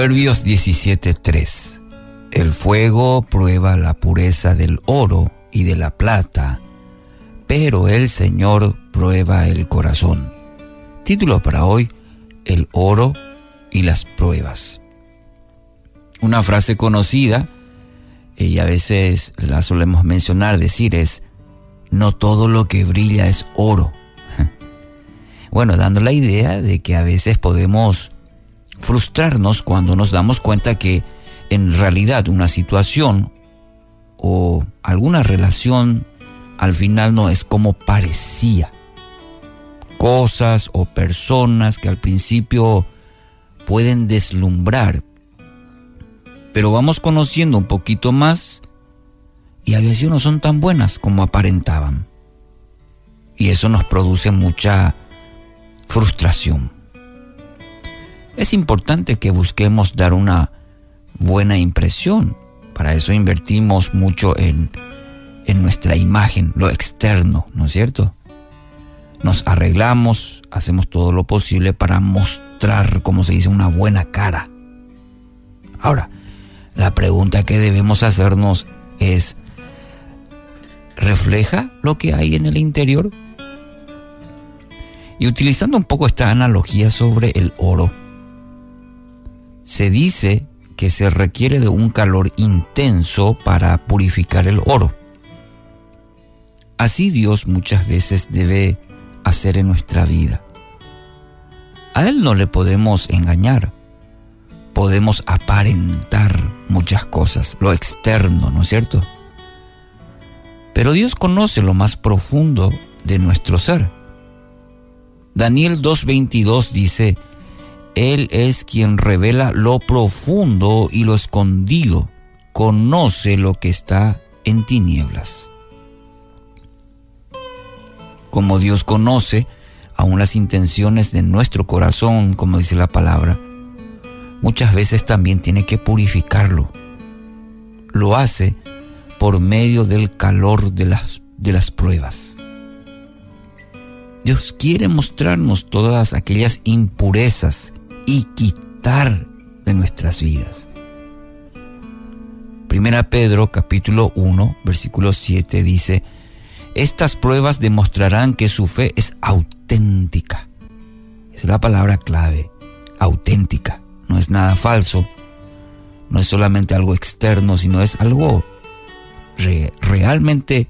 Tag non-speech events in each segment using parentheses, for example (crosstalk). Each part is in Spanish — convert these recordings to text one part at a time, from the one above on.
Proverbios 17:3 El fuego prueba la pureza del oro y de la plata, pero el Señor prueba el corazón. Título para hoy, El oro y las pruebas. Una frase conocida, y a veces la solemos mencionar, decir es, no todo lo que brilla es oro. (laughs) Bueno, dando la idea de que a veces podemos frustrarnos cuando nos damos cuenta que en realidad una situación o alguna relación al final no es como parecía. Cosas o personas que al principio pueden deslumbrar, pero vamos conociendo un poquito más y a veces no son tan buenas como aparentaban. Y eso nos produce mucha frustración. Es importante que busquemos dar una buena impresión. Para eso invertimos mucho en, en nuestra imagen, lo externo, ¿no es cierto? Nos arreglamos, hacemos todo lo posible para mostrar, como se dice, una buena cara. Ahora, la pregunta que debemos hacernos es, ¿refleja lo que hay en el interior? Y utilizando un poco esta analogía sobre el oro, se dice que se requiere de un calor intenso para purificar el oro. Así Dios muchas veces debe hacer en nuestra vida. A Él no le podemos engañar, podemos aparentar muchas cosas, lo externo, ¿no es cierto? Pero Dios conoce lo más profundo de nuestro ser. Daniel 2.22 dice, Él es quien revela lo profundo y lo escondido, conoce lo que está en tinieblas. Como Dios conoce aún las intenciones de nuestro corazón, como dice la palabra, muchas veces también tiene que purificarlo. Lo hace por medio del calor de las, de las pruebas. Dios quiere mostrarnos todas aquellas impurezas y quitar de nuestras vidas. Primera Pedro capítulo 1 versículo 7 dice, estas pruebas demostrarán que su fe es auténtica. Es la palabra clave, auténtica. No es nada falso, no es solamente algo externo, sino es algo realmente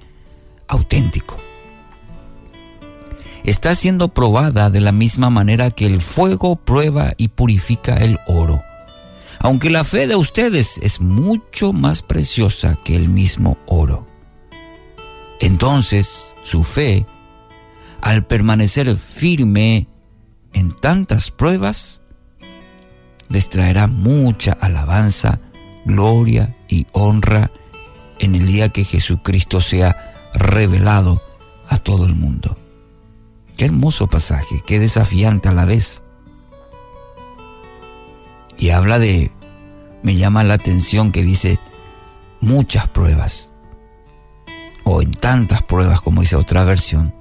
auténtico está siendo probada de la misma manera que el fuego prueba y purifica el oro. Aunque la fe de ustedes es mucho más preciosa que el mismo oro. Entonces su fe, al permanecer firme en tantas pruebas, les traerá mucha alabanza, gloria y honra en el día que Jesucristo sea revelado a todo el mundo. Qué hermoso pasaje, qué desafiante a la vez. Y habla de, me llama la atención que dice muchas pruebas, o en tantas pruebas como dice otra versión.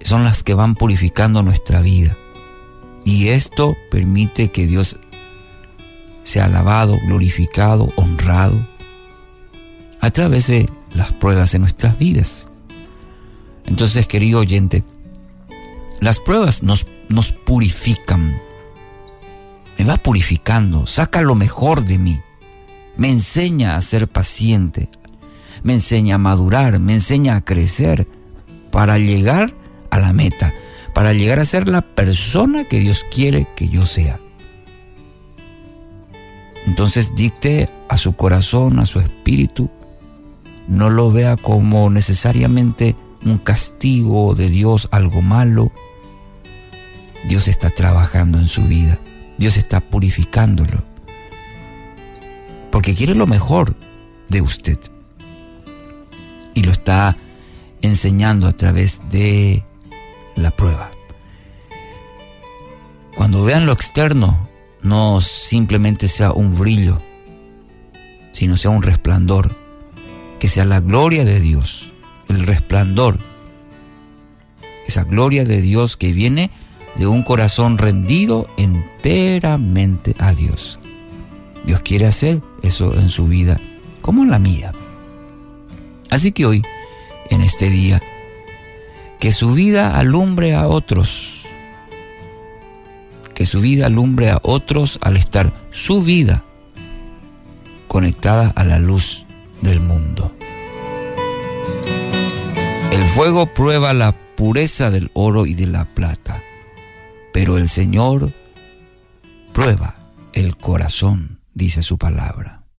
Son las que van purificando nuestra vida. Y esto permite que Dios sea alabado, glorificado, honrado a través de las pruebas de nuestras vidas. Entonces, querido oyente, las pruebas nos, nos purifican. Me va purificando, saca lo mejor de mí. Me enseña a ser paciente, me enseña a madurar, me enseña a crecer para llegar a la meta, para llegar a ser la persona que Dios quiere que yo sea. Entonces dicte a su corazón, a su espíritu, no lo vea como necesariamente un castigo de Dios, algo malo. Dios está trabajando en su vida. Dios está purificándolo. Porque quiere lo mejor de usted. Y lo está enseñando a través de la prueba. Cuando vean lo externo, no simplemente sea un brillo, sino sea un resplandor, que sea la gloria de Dios el resplandor, esa gloria de Dios que viene de un corazón rendido enteramente a Dios. Dios quiere hacer eso en su vida, como en la mía. Así que hoy, en este día, que su vida alumbre a otros, que su vida alumbre a otros al estar su vida conectada a la luz del mundo. Fuego prueba la pureza del oro y de la plata, pero el Señor prueba el corazón, dice su palabra.